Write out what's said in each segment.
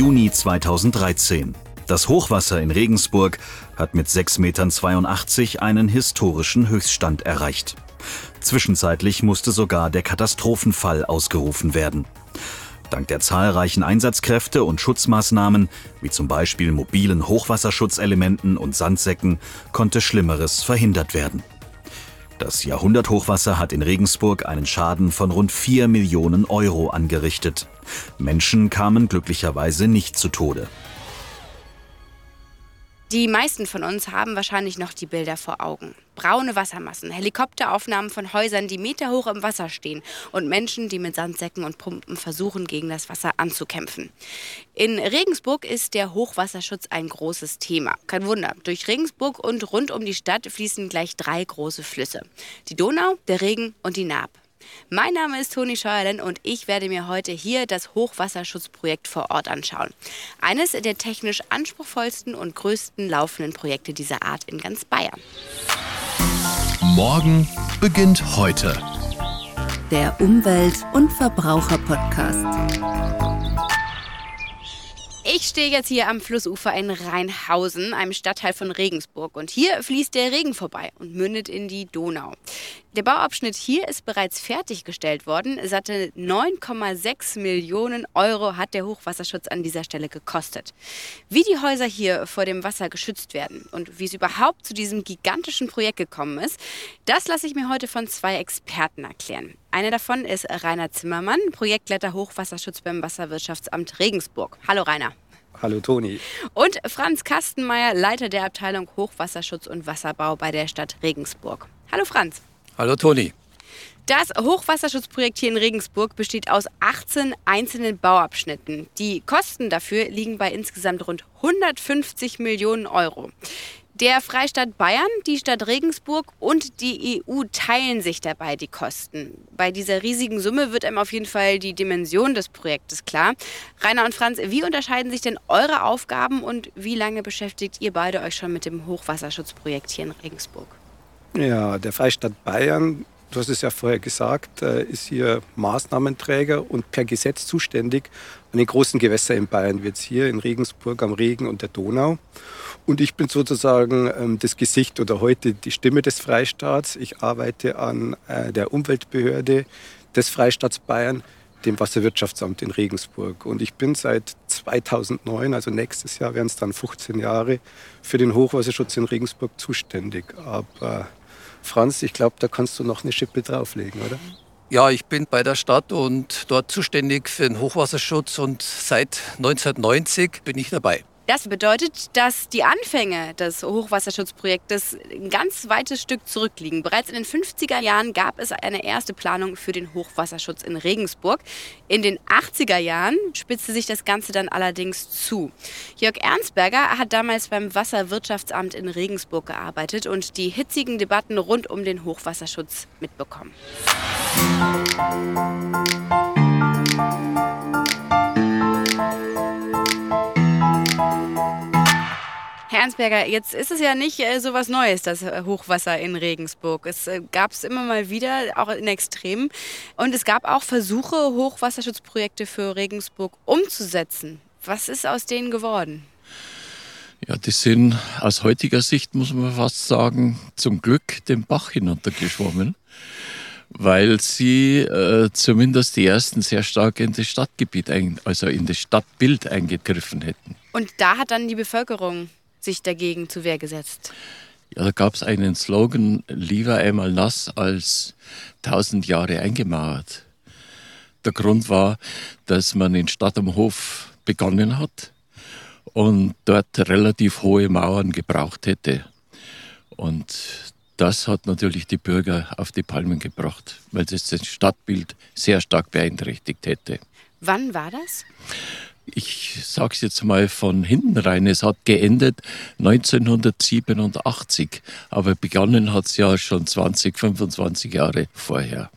Juni 2013. Das Hochwasser in Regensburg hat mit 6,82 Metern einen historischen Höchststand erreicht. Zwischenzeitlich musste sogar der Katastrophenfall ausgerufen werden. Dank der zahlreichen Einsatzkräfte und Schutzmaßnahmen, wie zum Beispiel mobilen Hochwasserschutzelementen und Sandsäcken, konnte Schlimmeres verhindert werden. Das Jahrhunderthochwasser hat in Regensburg einen Schaden von rund 4 Millionen Euro angerichtet. Menschen kamen glücklicherweise nicht zu Tode. Die meisten von uns haben wahrscheinlich noch die Bilder vor Augen. Braune Wassermassen, Helikopteraufnahmen von Häusern, die meterhoch im Wasser stehen und Menschen, die mit Sandsäcken und Pumpen versuchen, gegen das Wasser anzukämpfen. In Regensburg ist der Hochwasserschutz ein großes Thema. Kein Wunder, durch Regensburg und rund um die Stadt fließen gleich drei große Flüsse. Die Donau, der Regen und die Naab. Mein Name ist Toni Scheuerlen und ich werde mir heute hier das Hochwasserschutzprojekt vor Ort anschauen. Eines der technisch anspruchsvollsten und größten laufenden Projekte dieser Art in ganz Bayern. Morgen beginnt heute. Der Umwelt- und Verbraucher-Podcast. Ich stehe jetzt hier am Flussufer in Rheinhausen, einem Stadtteil von Regensburg. Und hier fließt der Regen vorbei und mündet in die Donau. Der Bauabschnitt hier ist bereits fertiggestellt worden. Satte 9,6 Millionen Euro hat der Hochwasserschutz an dieser Stelle gekostet. Wie die Häuser hier vor dem Wasser geschützt werden und wie es überhaupt zu diesem gigantischen Projekt gekommen ist, das lasse ich mir heute von zwei Experten erklären. Einer davon ist Rainer Zimmermann, Projektleiter Hochwasserschutz beim Wasserwirtschaftsamt Regensburg. Hallo Rainer. Hallo Toni. Und Franz Kastenmeier, Leiter der Abteilung Hochwasserschutz und Wasserbau bei der Stadt Regensburg. Hallo Franz. Hallo Toni. Das Hochwasserschutzprojekt hier in Regensburg besteht aus 18 einzelnen Bauabschnitten. Die Kosten dafür liegen bei insgesamt rund 150 Millionen Euro. Der Freistaat Bayern, die Stadt Regensburg und die EU teilen sich dabei die Kosten. Bei dieser riesigen Summe wird einem auf jeden Fall die Dimension des Projektes klar. Rainer und Franz, wie unterscheiden sich denn eure Aufgaben und wie lange beschäftigt ihr beide euch schon mit dem Hochwasserschutzprojekt hier in Regensburg? Ja, der Freistaat Bayern, du hast es ja vorher gesagt, äh, ist hier Maßnahmenträger und per Gesetz zuständig an den großen Gewässern in Bayern, wie jetzt hier in Regensburg am Regen und der Donau. Und ich bin sozusagen ähm, das Gesicht oder heute die Stimme des Freistaats. Ich arbeite an äh, der Umweltbehörde des Freistaats Bayern, dem Wasserwirtschaftsamt in Regensburg. Und ich bin seit 2009, also nächstes Jahr werden es dann 15 Jahre, für den Hochwasserschutz in Regensburg zuständig. Aber Franz, ich glaube, da kannst du noch eine Schippe drauflegen, oder? Ja, ich bin bei der Stadt und dort zuständig für den Hochwasserschutz und seit 1990 bin ich dabei. Das bedeutet, dass die Anfänge des Hochwasserschutzprojektes ein ganz weites Stück zurückliegen. Bereits in den 50er Jahren gab es eine erste Planung für den Hochwasserschutz in Regensburg. In den 80er Jahren spitzte sich das Ganze dann allerdings zu. Jörg Ernstberger hat damals beim Wasserwirtschaftsamt in Regensburg gearbeitet und die hitzigen Debatten rund um den Hochwasserschutz mitbekommen. Herr Ernstberger, jetzt ist es ja nicht äh, so was Neues, das äh, Hochwasser in Regensburg. Es äh, gab es immer mal wieder, auch in Extremen. Und es gab auch Versuche, Hochwasserschutzprojekte für Regensburg umzusetzen. Was ist aus denen geworden? Ja, die sind aus heutiger Sicht, muss man fast sagen, zum Glück den Bach hinuntergeschwommen, weil sie äh, zumindest die ersten sehr stark in das Stadtgebiet, ein, also in das Stadtbild eingegriffen hätten. Und da hat dann die Bevölkerung sich dagegen zur Wehr gesetzt? Ja, da gab es einen Slogan, lieber einmal nass als tausend Jahre eingemauert. Der Grund war, dass man in Stadt am Hof begonnen hat und dort relativ hohe Mauern gebraucht hätte. Und das hat natürlich die Bürger auf die Palmen gebracht, weil das das Stadtbild sehr stark beeinträchtigt hätte. Wann war das? Ich sage es jetzt mal von hinten rein, es hat geendet 1987, aber begonnen hat es ja schon 20, 25 Jahre vorher.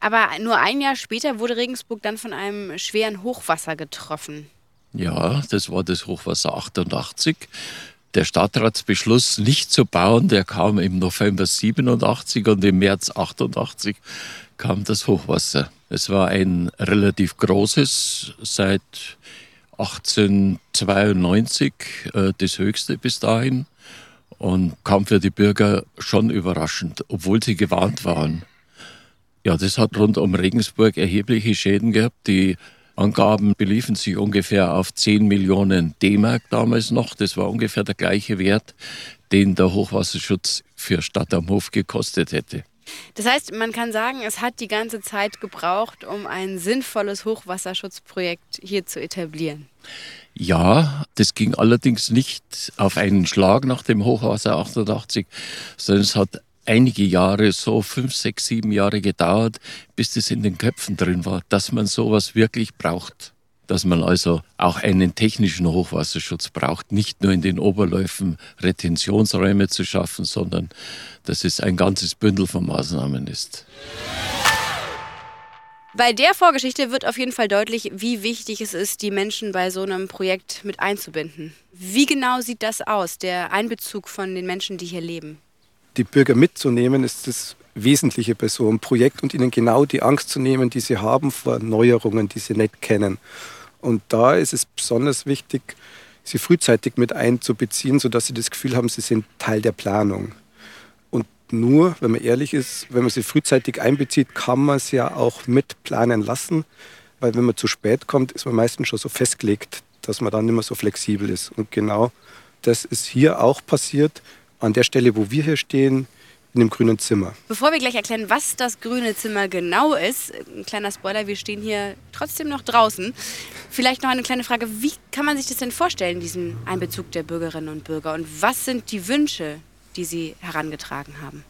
Aber nur ein Jahr später wurde Regensburg dann von einem schweren Hochwasser getroffen. Ja, das war das Hochwasser 88. Der Stadtratsbeschluss nicht zu bauen, der kam im November 87 und im März 88 kam das Hochwasser. Es war ein relativ großes, seit 1892 äh, das höchste bis dahin und kam für die Bürger schon überraschend, obwohl sie gewarnt waren. Ja, das hat rund um Regensburg erhebliche Schäden gehabt. Die Angaben beliefen sich ungefähr auf 10 Millionen D-Mark damals noch. Das war ungefähr der gleiche Wert, den der Hochwasserschutz für Stadt am Hof gekostet hätte. Das heißt, man kann sagen, es hat die ganze Zeit gebraucht, um ein sinnvolles Hochwasserschutzprojekt hier zu etablieren. Ja, das ging allerdings nicht auf einen Schlag nach dem Hochwasser 88, sondern es hat einige Jahre, so fünf, sechs, sieben Jahre gedauert, bis das in den Köpfen drin war, dass man sowas wirklich braucht. Dass man also auch einen technischen Hochwasserschutz braucht, nicht nur in den Oberläufen Retentionsräume zu schaffen, sondern dass es ein ganzes Bündel von Maßnahmen ist. Bei der Vorgeschichte wird auf jeden Fall deutlich, wie wichtig es ist, die Menschen bei so einem Projekt mit einzubinden. Wie genau sieht das aus, der Einbezug von den Menschen, die hier leben? Die Bürger mitzunehmen, ist das Wesentliche bei so einem Projekt und ihnen genau die Angst zu nehmen, die sie haben vor Neuerungen, die sie nicht kennen. Und da ist es besonders wichtig, sie frühzeitig mit einzubeziehen, sodass sie das Gefühl haben, sie sind Teil der Planung nur, wenn man ehrlich ist, wenn man sie frühzeitig einbezieht, kann man es ja auch mitplanen lassen. Weil wenn man zu spät kommt, ist man meistens schon so festgelegt, dass man dann nicht mehr so flexibel ist. Und genau das ist hier auch passiert, an der Stelle, wo wir hier stehen, in dem grünen Zimmer. Bevor wir gleich erklären, was das grüne Zimmer genau ist, ein kleiner Spoiler, wir stehen hier trotzdem noch draußen. Vielleicht noch eine kleine Frage, wie kann man sich das denn vorstellen, diesen Einbezug der Bürgerinnen und Bürger? Und was sind die Wünsche die Sie herangetragen haben?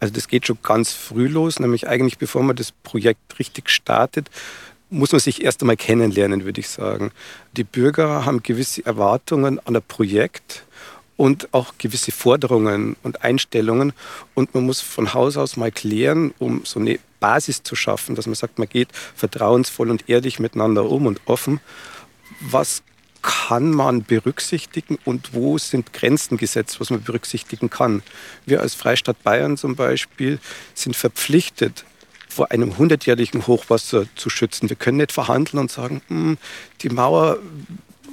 Also das geht schon ganz früh los, nämlich eigentlich bevor man das Projekt richtig startet, muss man sich erst einmal kennenlernen, würde ich sagen. Die Bürger haben gewisse Erwartungen an ein Projekt und auch gewisse Forderungen und Einstellungen. Und man muss von Haus aus mal klären, um so eine Basis zu schaffen, dass man sagt, man geht vertrauensvoll und ehrlich miteinander um und offen. Was kann man berücksichtigen und wo sind Grenzen gesetzt, was man berücksichtigen kann. Wir als Freistaat Bayern zum Beispiel sind verpflichtet, vor einem hundertjährigen Hochwasser zu schützen. Wir können nicht verhandeln und sagen, hm, die Mauer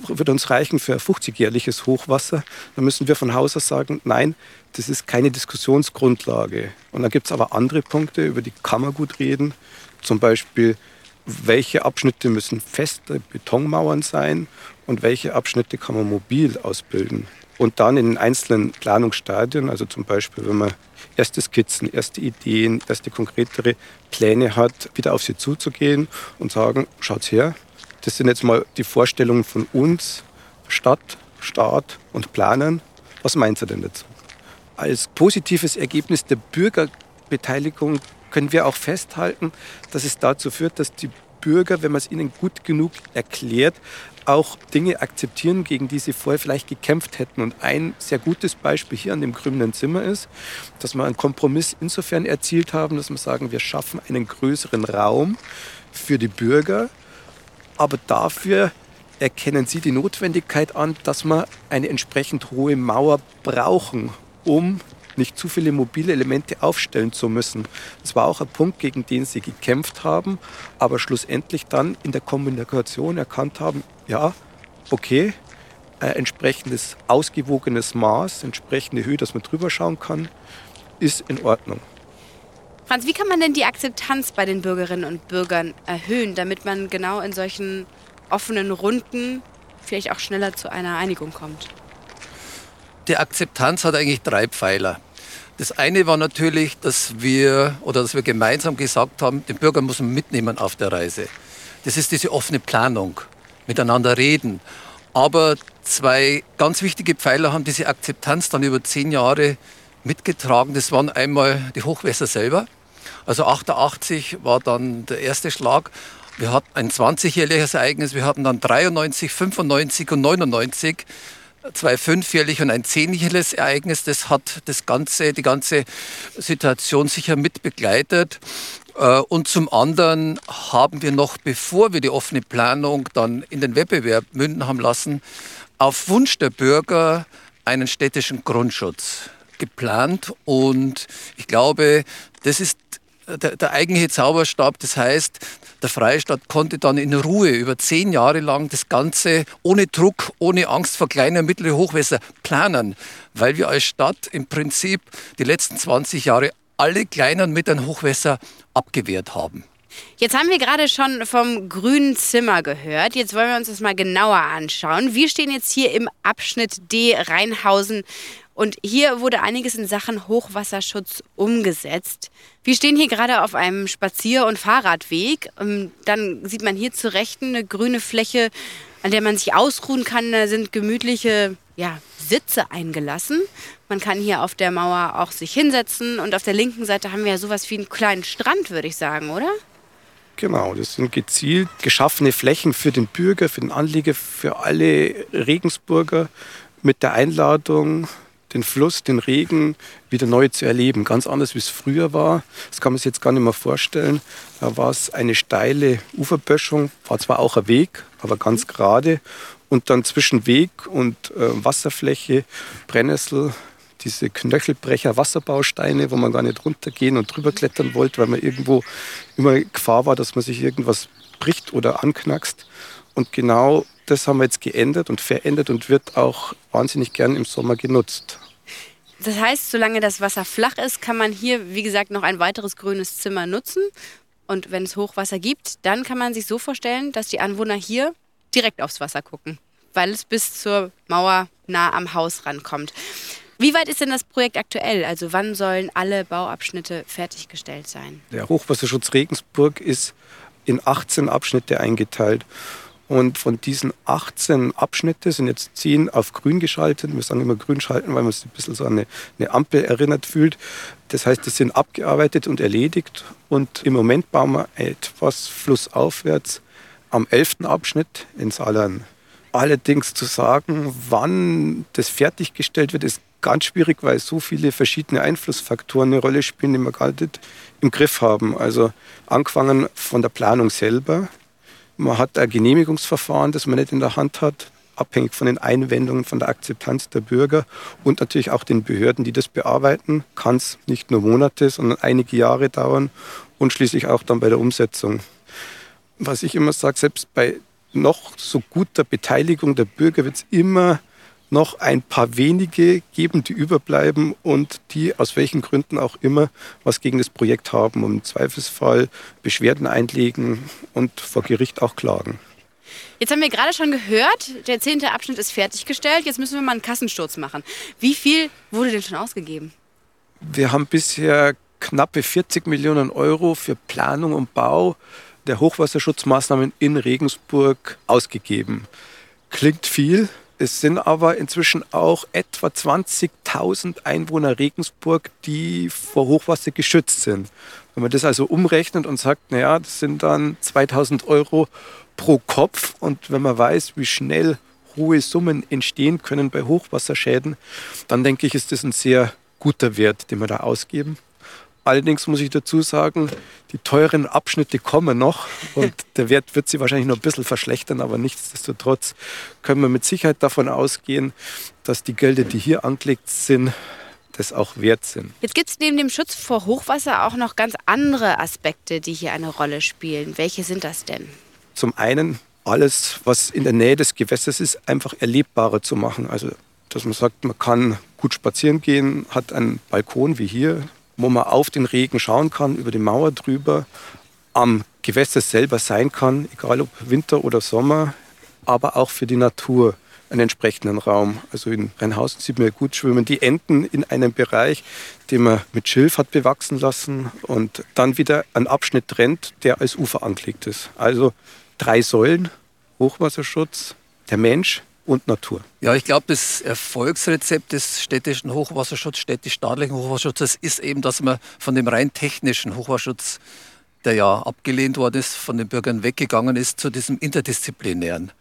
wird uns reichen für ein 50-jähriges Hochwasser. Dann müssen wir von Haus aus sagen, nein, das ist keine Diskussionsgrundlage. Und dann gibt es aber andere Punkte, über die kann man gut reden. Zum Beispiel, welche Abschnitte müssen feste Betonmauern sein und welche Abschnitte kann man mobil ausbilden. Und dann in den einzelnen Planungsstadien, also zum Beispiel, wenn man erste Skizzen, erste Ideen, erste konkretere Pläne hat, wieder auf sie zuzugehen und sagen, schaut her, das sind jetzt mal die Vorstellungen von uns, Stadt, Staat und Planern. Was meint ihr denn dazu? Als positives Ergebnis der Bürgerbeteiligung können wir auch festhalten, dass es dazu führt, dass die Bürger, wenn man es ihnen gut genug erklärt, auch Dinge akzeptieren, gegen die sie vorher vielleicht gekämpft hätten. Und ein sehr gutes Beispiel hier an dem grünen Zimmer ist, dass wir einen Kompromiss insofern erzielt haben, dass wir sagen, wir schaffen einen größeren Raum für die Bürger, aber dafür erkennen sie die Notwendigkeit an, dass wir eine entsprechend hohe Mauer brauchen, um nicht zu viele mobile Elemente aufstellen zu müssen. Das war auch ein Punkt, gegen den sie gekämpft haben, aber schlussendlich dann in der Kommunikation erkannt haben, ja, okay, ein entsprechendes ausgewogenes Maß, entsprechende Höhe, dass man drüber schauen kann, ist in Ordnung. Franz, wie kann man denn die Akzeptanz bei den Bürgerinnen und Bürgern erhöhen, damit man genau in solchen offenen Runden vielleicht auch schneller zu einer Einigung kommt? Die Akzeptanz hat eigentlich drei Pfeiler. Das eine war natürlich, dass wir oder dass wir gemeinsam gesagt haben, den Bürger muss man mitnehmen auf der Reise. Das ist diese offene Planung, miteinander reden. Aber zwei ganz wichtige Pfeiler haben diese Akzeptanz dann über zehn Jahre mitgetragen. Das waren einmal die Hochwässer selber. Also 88 war dann der erste Schlag. Wir hatten ein 20-jähriges Ereignis, wir hatten dann 93, 95 und 99 zwei fünfjährlich und ein zehnjähriges Ereignis. Das hat das ganze, die ganze Situation sicher mit begleitet. Äh, und zum anderen haben wir noch, bevor wir die offene Planung dann in den Wettbewerb münden haben lassen, auf Wunsch der Bürger einen städtischen Grundschutz geplant. Und ich glaube, das ist der, der eigentliche Zauberstab. Das heißt, der Freistaat konnte dann in Ruhe über zehn Jahre lang das Ganze ohne Druck, ohne Angst vor kleinen und mittleren Hochwässer planen, weil wir als Stadt im Prinzip die letzten 20 Jahre alle kleinen und mittleren Hochwässer abgewehrt haben. Jetzt haben wir gerade schon vom grünen Zimmer gehört. Jetzt wollen wir uns das mal genauer anschauen. Wir stehen jetzt hier im Abschnitt D Rheinhausen und hier wurde einiges in Sachen Hochwasserschutz umgesetzt. Wir stehen hier gerade auf einem Spazier- und Fahrradweg. Ähm, dann sieht man hier zu Rechten eine grüne Fläche, an der man sich ausruhen kann. Da sind gemütliche ja, Sitze eingelassen. Man kann hier auf der Mauer auch sich hinsetzen. Und auf der linken Seite haben wir ja sowas wie einen kleinen Strand, würde ich sagen, oder? Genau, das sind gezielt geschaffene Flächen für den Bürger, für den Anlieger, für alle Regensburger mit der Einladung, den Fluss, den Regen wieder neu zu erleben. Ganz anders, wie es früher war. Das kann man sich jetzt gar nicht mehr vorstellen. Da war es eine steile Uferböschung, war zwar auch ein Weg, aber ganz gerade. Und dann zwischen Weg und äh, Wasserfläche, Brennnessel, diese Knöchelbrecher Wasserbausteine, wo man gar nicht runtergehen und drüber klettern wollte, weil man irgendwo immer Gefahr war, dass man sich irgendwas bricht oder anknackst. Und genau das haben wir jetzt geändert und verändert und wird auch wahnsinnig gern im Sommer genutzt. Das heißt, solange das Wasser flach ist, kann man hier, wie gesagt, noch ein weiteres grünes Zimmer nutzen. Und wenn es Hochwasser gibt, dann kann man sich so vorstellen, dass die Anwohner hier direkt aufs Wasser gucken, weil es bis zur Mauer nah am Haus rankommt. Wie weit ist denn das Projekt aktuell? Also wann sollen alle Bauabschnitte fertiggestellt sein? Der Hochwasserschutz Regensburg ist in 18 Abschnitte eingeteilt. Und von diesen 18 Abschnitte sind jetzt 10 auf grün geschaltet. Wir sagen immer grün schalten, weil man sich ein bisschen so an eine, eine Ampel erinnert fühlt. Das heißt, die sind abgearbeitet und erledigt. Und im Moment bauen wir etwas flussaufwärts am 11. Abschnitt in Salern. Allerdings zu sagen, wann das fertiggestellt wird, ist ganz schwierig, weil so viele verschiedene Einflussfaktoren eine Rolle spielen, die wir gar nicht im Griff haben. Also angefangen von der Planung selber, man hat ein Genehmigungsverfahren, das man nicht in der Hand hat, abhängig von den Einwendungen, von der Akzeptanz der Bürger und natürlich auch den Behörden, die das bearbeiten, kann es nicht nur Monate, sondern einige Jahre dauern und schließlich auch dann bei der Umsetzung. Was ich immer sage, selbst bei noch so guter Beteiligung der Bürger wird es immer noch ein paar wenige geben, die überbleiben und die aus welchen Gründen auch immer was gegen das Projekt haben und im Zweifelsfall Beschwerden einlegen und vor Gericht auch klagen. Jetzt haben wir gerade schon gehört, der zehnte Abschnitt ist fertiggestellt. Jetzt müssen wir mal einen Kassensturz machen. Wie viel wurde denn schon ausgegeben? Wir haben bisher knappe 40 Millionen Euro für Planung und Bau der Hochwasserschutzmaßnahmen in Regensburg ausgegeben. Klingt viel, es sind aber inzwischen auch etwa 20.000 Einwohner Regensburg, die vor Hochwasser geschützt sind. Wenn man das also umrechnet und sagt, naja, das sind dann 2000 Euro pro Kopf und wenn man weiß, wie schnell hohe Summen entstehen können bei Hochwasserschäden, dann denke ich, ist das ein sehr guter Wert, den wir da ausgeben. Allerdings muss ich dazu sagen, die teuren Abschnitte kommen noch und der Wert wird sich wahrscheinlich noch ein bisschen verschlechtern, aber nichtsdestotrotz können wir mit Sicherheit davon ausgehen, dass die Gelder, die hier angelegt sind, das auch wert sind. Jetzt gibt es neben dem Schutz vor Hochwasser auch noch ganz andere Aspekte, die hier eine Rolle spielen. Welche sind das denn? Zum einen alles, was in der Nähe des Gewässers ist, einfach erlebbarer zu machen. Also dass man sagt, man kann gut spazieren gehen, hat einen Balkon wie hier, wo man auf den Regen schauen kann, über die Mauer drüber, am Gewässer selber sein kann, egal ob Winter oder Sommer, aber auch für die Natur einen entsprechenden Raum. Also in Rheinhausen sieht man ja gut schwimmen die Enten in einem Bereich, den man mit Schilf hat bewachsen lassen und dann wieder einen Abschnitt trennt, der als Ufer angelegt ist. Also drei Säulen, Hochwasserschutz, der Mensch, und Natur. Ja, ich glaube, das Erfolgsrezept des städtischen Hochwasserschutzes, städtisch-staatlichen Hochwasserschutzes ist eben, dass man von dem rein technischen Hochwasserschutz, der ja abgelehnt worden ist, von den Bürgern weggegangen ist, zu diesem interdisziplinären.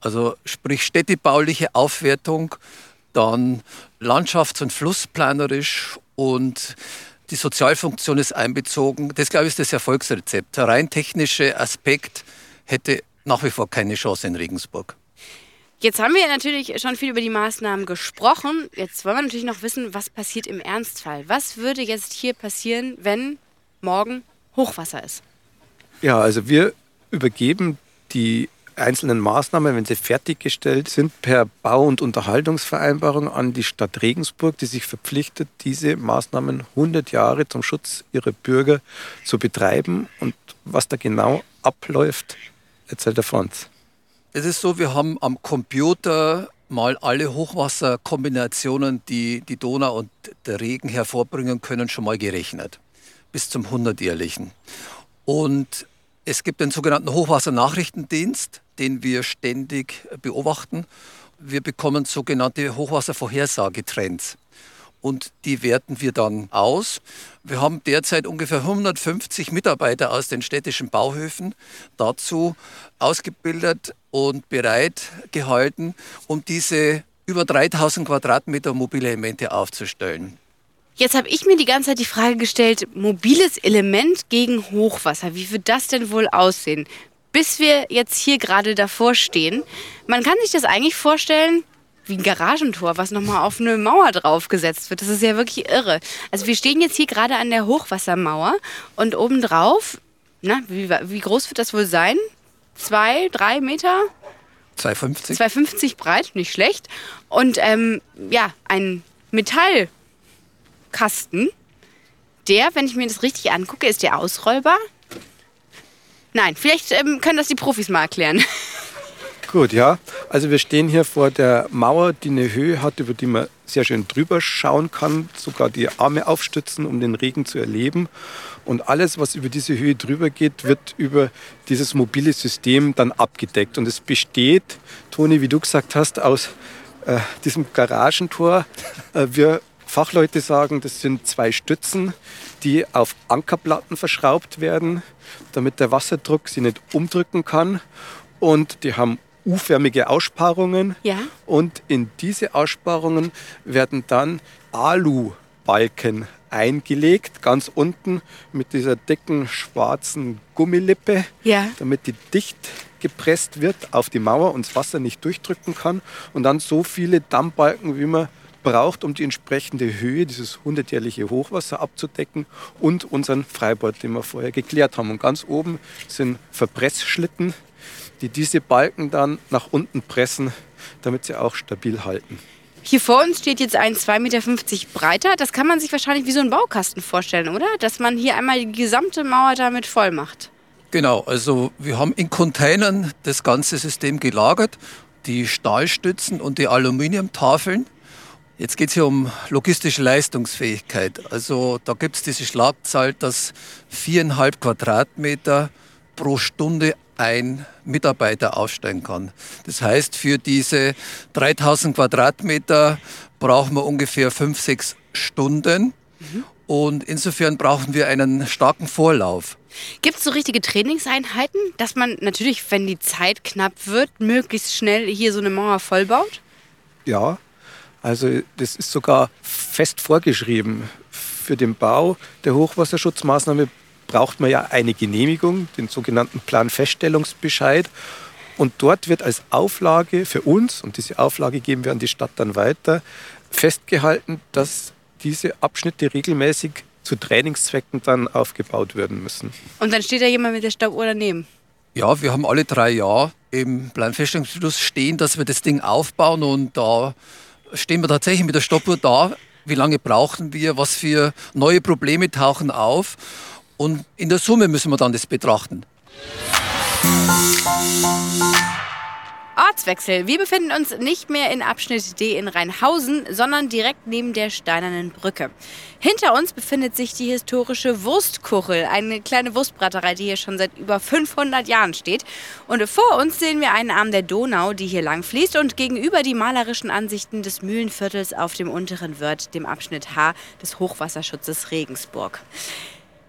Also sprich städtebauliche Aufwertung, dann landschafts- und flussplanerisch und die Sozialfunktion ist einbezogen. Das, glaube ich, ist das Erfolgsrezept. Der rein technische Aspekt hätte nach wie vor keine Chance in Regensburg. Jetzt haben wir natürlich schon viel über die Maßnahmen gesprochen. Jetzt wollen wir natürlich noch wissen, was passiert im Ernstfall. Was würde jetzt hier passieren, wenn morgen Hochwasser ist. Ja, also wir übergeben die einzelnen Maßnahmen, wenn sie fertiggestellt sind, per Bau- und Unterhaltungsvereinbarung an die Stadt Regensburg, die sich verpflichtet, diese Maßnahmen 100 Jahre zum Schutz ihrer Bürger zu betreiben. Und was da genau abläuft, erzählt der Franz. Es ist so, wir haben am Computer mal alle Hochwasserkombinationen, die die Donau und der Regen hervorbringen können, schon mal gerechnet. Bis zum 100-jährlichen. Und es gibt den sogenannten Hochwassernachrichtendienst, den wir ständig beobachten. Wir bekommen sogenannte Hochwasservorhersagetrends und die werten wir dann aus. Wir haben derzeit ungefähr 150 Mitarbeiter aus den städtischen Bauhöfen dazu ausgebildet und bereit gehalten, um diese über 3000 Quadratmeter mobile Elemente aufzustellen. Jetzt habe ich mir die ganze Zeit die Frage gestellt, mobiles Element gegen Hochwasser, wie wird das denn wohl aussehen? Bis wir jetzt hier gerade davor stehen. Man kann sich das eigentlich vorstellen wie ein Garagentor, was nochmal auf eine Mauer draufgesetzt wird. Das ist ja wirklich irre. Also wir stehen jetzt hier gerade an der Hochwassermauer und obendrauf, na, wie, wie groß wird das wohl sein? Zwei, drei Meter? 2,50. 2,50 breit, nicht schlecht. Und ähm, ja, ein Metall Kasten. Der, wenn ich mir das richtig angucke, ist der ausrollbar? Nein, vielleicht ähm, können das die Profis mal erklären. Gut, ja. Also wir stehen hier vor der Mauer, die eine Höhe hat, über die man sehr schön drüber schauen kann, sogar die Arme aufstützen, um den Regen zu erleben. Und alles, was über diese Höhe drüber geht, wird über dieses mobile System dann abgedeckt. Und es besteht, Toni, wie du gesagt hast, aus äh, diesem Garagentor. Äh, wir Fachleute sagen, das sind zwei Stützen, die auf Ankerplatten verschraubt werden, damit der Wasserdruck sie nicht umdrücken kann. Und die haben U-förmige Aussparungen. Ja. Und in diese Aussparungen werden dann Alu-Balken eingelegt, ganz unten mit dieser dicken schwarzen Gummilippe, ja. damit die dicht gepresst wird auf die Mauer und das Wasser nicht durchdrücken kann. Und dann so viele Dammbalken, wie man braucht, um die entsprechende Höhe, dieses 100-jährliche Hochwasser abzudecken und unseren Freibad, den wir vorher geklärt haben. Und ganz oben sind Verpressschlitten, die diese Balken dann nach unten pressen, damit sie auch stabil halten. Hier vor uns steht jetzt ein 2,50 Meter breiter. Das kann man sich wahrscheinlich wie so ein Baukasten vorstellen, oder? Dass man hier einmal die gesamte Mauer damit voll macht. Genau, also wir haben in Containern das ganze System gelagert, die Stahlstützen und die Aluminiumtafeln. Jetzt geht es hier um logistische Leistungsfähigkeit. Also da gibt es diese Schlagzahl, dass viereinhalb Quadratmeter pro Stunde ein Mitarbeiter aufsteigen kann. Das heißt, für diese 3000 Quadratmeter brauchen wir ungefähr fünf, sechs Stunden. Mhm. Und insofern brauchen wir einen starken Vorlauf. Gibt es so richtige Trainingseinheiten, dass man natürlich, wenn die Zeit knapp wird, möglichst schnell hier so eine Mauer vollbaut? Ja, also das ist sogar fest vorgeschrieben. Für den Bau der Hochwasserschutzmaßnahme braucht man ja eine Genehmigung, den sogenannten Planfeststellungsbescheid. Und dort wird als Auflage für uns, und diese Auflage geben wir an die Stadt dann weiter, festgehalten, dass diese Abschnitte regelmäßig zu Trainingszwecken dann aufgebaut werden müssen. Und dann steht da jemand mit der Stoppuhr daneben? Ja, wir haben alle drei Jahre im Planfeststellungsbeschluss stehen, dass wir das Ding aufbauen und da stehen wir tatsächlich mit der Stoppuhr da. Wie lange brauchen wir? Was für neue Probleme tauchen auf? Und in der Summe müssen wir dann das betrachten. Ortswechsel. Wir befinden uns nicht mehr in Abschnitt D in Rheinhausen, sondern direkt neben der Steinernen Brücke. Hinter uns befindet sich die historische Wurstkuchel, eine kleine Wurstbraterei, die hier schon seit über 500 Jahren steht. Und vor uns sehen wir einen Arm der Donau, die hier lang fließt und gegenüber die malerischen Ansichten des Mühlenviertels auf dem unteren Wörth, dem Abschnitt H des Hochwasserschutzes Regensburg.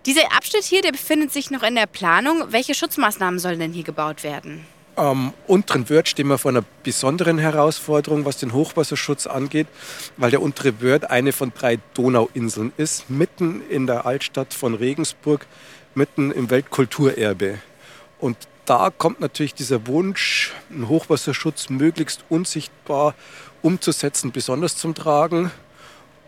Dieser Abschnitt hier, der befindet sich noch in der Planung. Welche Schutzmaßnahmen sollen denn hier gebaut werden? Am unteren Wörth stehen wir vor einer besonderen Herausforderung, was den Hochwasserschutz angeht, weil der untere Wörth eine von drei Donauinseln ist, mitten in der Altstadt von Regensburg, mitten im Weltkulturerbe. Und da kommt natürlich dieser Wunsch, einen Hochwasserschutz möglichst unsichtbar umzusetzen, besonders zum Tragen.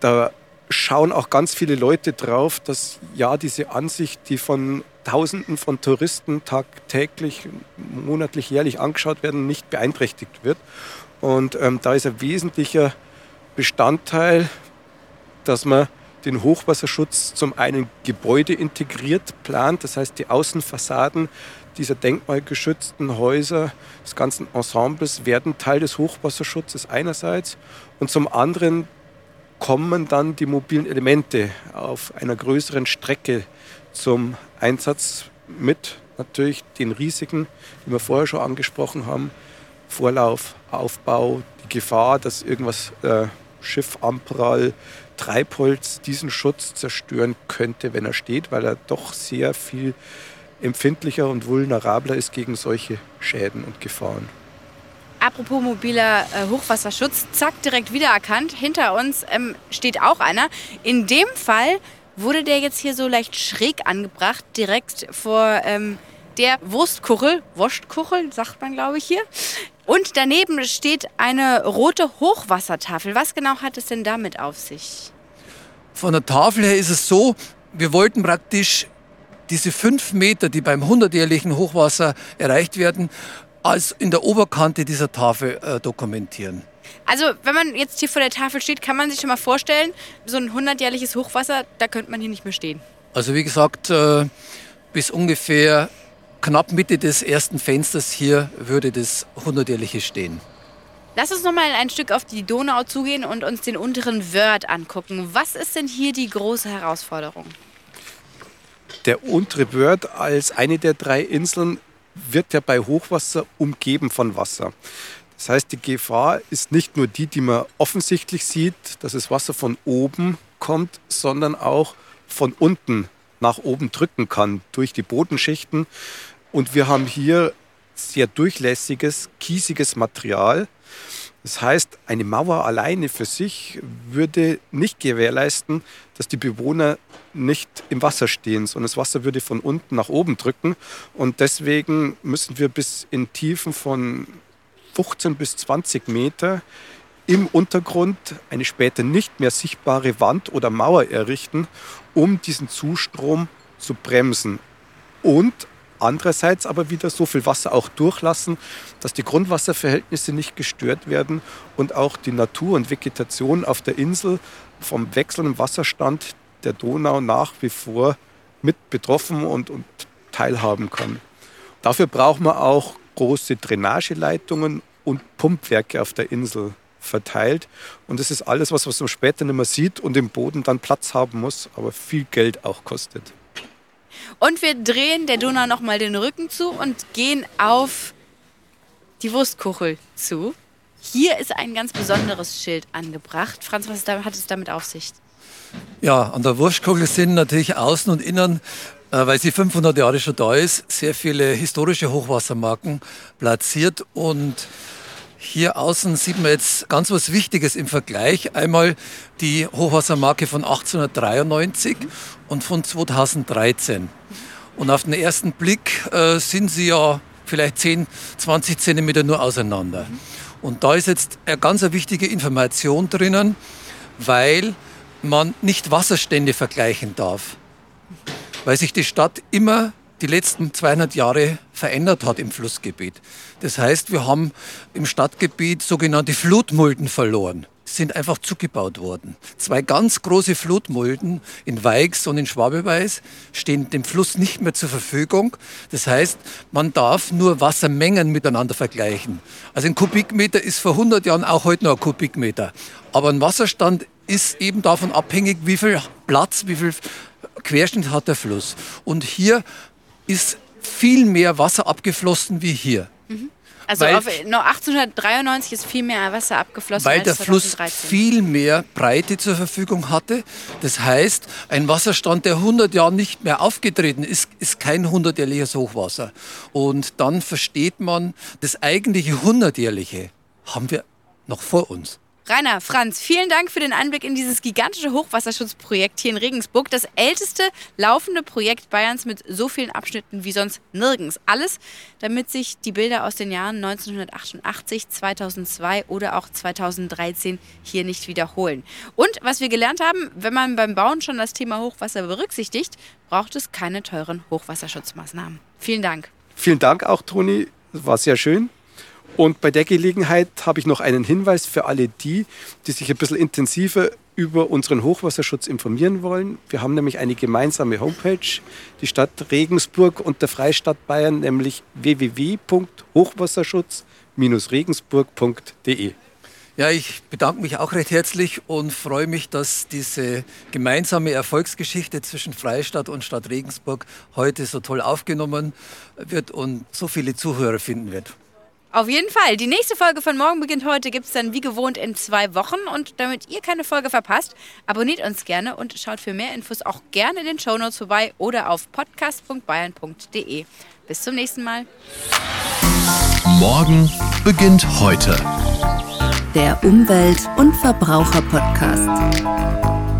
Da schauen auch ganz viele Leute drauf, dass ja diese Ansicht, die von Tausenden von Touristen tagtäglich, monatlich, jährlich angeschaut werden, nicht beeinträchtigt wird. Und ähm, da ist ein wesentlicher Bestandteil, dass man den Hochwasserschutz zum einen Gebäude integriert plant, das heißt die Außenfassaden dieser denkmalgeschützten Häuser, des ganzen Ensembles werden Teil des Hochwasserschutzes einerseits und zum anderen kommen dann die mobilen Elemente auf einer größeren Strecke zum Einsatz mit natürlich den Risiken, die wir vorher schon angesprochen haben, Vorlauf, Aufbau, die Gefahr, dass irgendwas äh, Schiff, Amprall, Treibholz diesen Schutz zerstören könnte, wenn er steht, weil er doch sehr viel empfindlicher und vulnerabler ist gegen solche Schäden und Gefahren. Apropos mobiler äh, Hochwasserschutz, zack, direkt wiedererkannt. Hinter uns ähm, steht auch einer. In dem Fall wurde der jetzt hier so leicht schräg angebracht, direkt vor ähm, der Wurstkuchel, Wurstkuchel, sagt man glaube ich hier. Und daneben steht eine rote Hochwassertafel. Was genau hat es denn damit auf sich? Von der Tafel her ist es so, wir wollten praktisch diese fünf Meter, die beim 100-jährigen Hochwasser erreicht werden, als in der Oberkante dieser Tafel äh, dokumentieren. Also, wenn man jetzt hier vor der Tafel steht, kann man sich schon mal vorstellen, so ein 100-jähriges Hochwasser, da könnte man hier nicht mehr stehen. Also, wie gesagt, äh, bis ungefähr knapp Mitte des ersten Fensters hier würde das 100-jährige stehen. Lass uns noch mal ein Stück auf die Donau zugehen und uns den unteren Wörth angucken. Was ist denn hier die große Herausforderung? Der untere Wörth als eine der drei Inseln wird ja bei Hochwasser umgeben von Wasser. Das heißt, die Gefahr ist nicht nur die, die man offensichtlich sieht, dass das Wasser von oben kommt, sondern auch von unten nach oben drücken kann durch die Bodenschichten. Und wir haben hier sehr durchlässiges, kiesiges Material. Das heißt, eine Mauer alleine für sich würde nicht gewährleisten, dass die Bewohner nicht im Wasser stehen, sondern das Wasser würde von unten nach oben drücken. Und deswegen müssen wir bis in Tiefen von 15 bis 20 Meter im Untergrund eine später nicht mehr sichtbare Wand oder Mauer errichten, um diesen Zustrom zu bremsen. Und andererseits aber wieder so viel Wasser auch durchlassen, dass die Grundwasserverhältnisse nicht gestört werden und auch die Natur und Vegetation auf der Insel vom wechselnden Wasserstand der Donau nach wie vor mit betroffen und, und teilhaben kann. Dafür braucht man auch große Drainageleitungen und Pumpwerke auf der Insel verteilt. Und das ist alles, was man später nicht mehr sieht und im Boden dann Platz haben muss, aber viel Geld auch kostet. Und wir drehen der Donau nochmal den Rücken zu und gehen auf die Wurstkuchel zu. Hier ist ein ganz besonderes Schild angebracht. Franz, was hat es damit auf sich? Ja, an der Wurstkugel sind natürlich außen und innen, äh, weil sie 500 Jahre schon da ist, sehr viele historische Hochwassermarken platziert und hier außen sieht man jetzt ganz was Wichtiges im Vergleich. Einmal die Hochwassermarke von 1893 und von 2013. Und auf den ersten Blick äh, sind sie ja vielleicht 10, 20 Zentimeter nur auseinander. Und da ist jetzt eine ganz wichtige Information drinnen, weil man nicht Wasserstände vergleichen darf. Weil sich die Stadt immer die letzten 200 Jahre verändert hat im Flussgebiet. Das heißt, wir haben im Stadtgebiet sogenannte Flutmulden verloren sind einfach zugebaut worden. Zwei ganz große Flutmulden in Weichs und in Schwabeweiß stehen dem Fluss nicht mehr zur Verfügung. Das heißt, man darf nur Wassermengen miteinander vergleichen. Also ein Kubikmeter ist vor 100 Jahren auch heute noch ein Kubikmeter. Aber ein Wasserstand ist eben davon abhängig, wie viel Platz, wie viel Querschnitt hat der Fluss. Und hier ist viel mehr Wasser abgeflossen wie hier. Mhm. Also weil, auf, noch 1893 ist viel mehr Wasser abgeflossen. Weil der Fluss viel mehr Breite zur Verfügung hatte. Das heißt, ein Wasserstand, der 100 Jahre nicht mehr aufgetreten ist, ist kein 100-jähriges Hochwasser. Und dann versteht man, das eigentliche 100-jährige haben wir noch vor uns. Rainer, Franz, vielen Dank für den Einblick in dieses gigantische Hochwasserschutzprojekt hier in Regensburg. Das älteste laufende Projekt Bayerns mit so vielen Abschnitten wie sonst nirgends. Alles, damit sich die Bilder aus den Jahren 1988, 2002 oder auch 2013 hier nicht wiederholen. Und was wir gelernt haben, wenn man beim Bauen schon das Thema Hochwasser berücksichtigt, braucht es keine teuren Hochwasserschutzmaßnahmen. Vielen Dank. Vielen Dank auch, Toni. War sehr schön. Und bei der Gelegenheit habe ich noch einen Hinweis für alle die, die sich ein bisschen intensiver über unseren Hochwasserschutz informieren wollen. Wir haben nämlich eine gemeinsame Homepage, die Stadt Regensburg und der Freistaat Bayern, nämlich www.hochwasserschutz-regensburg.de. Ja, ich bedanke mich auch recht herzlich und freue mich, dass diese gemeinsame Erfolgsgeschichte zwischen Freistadt und Stadt Regensburg heute so toll aufgenommen wird und so viele Zuhörer finden wird. Auf jeden Fall. Die nächste Folge von Morgen beginnt heute gibt es dann wie gewohnt in zwei Wochen. Und damit ihr keine Folge verpasst, abonniert uns gerne und schaut für mehr Infos auch gerne in den Shownotes vorbei oder auf podcast.bayern.de. Bis zum nächsten Mal. Morgen beginnt heute. Der Umwelt- und Verbraucher-Podcast.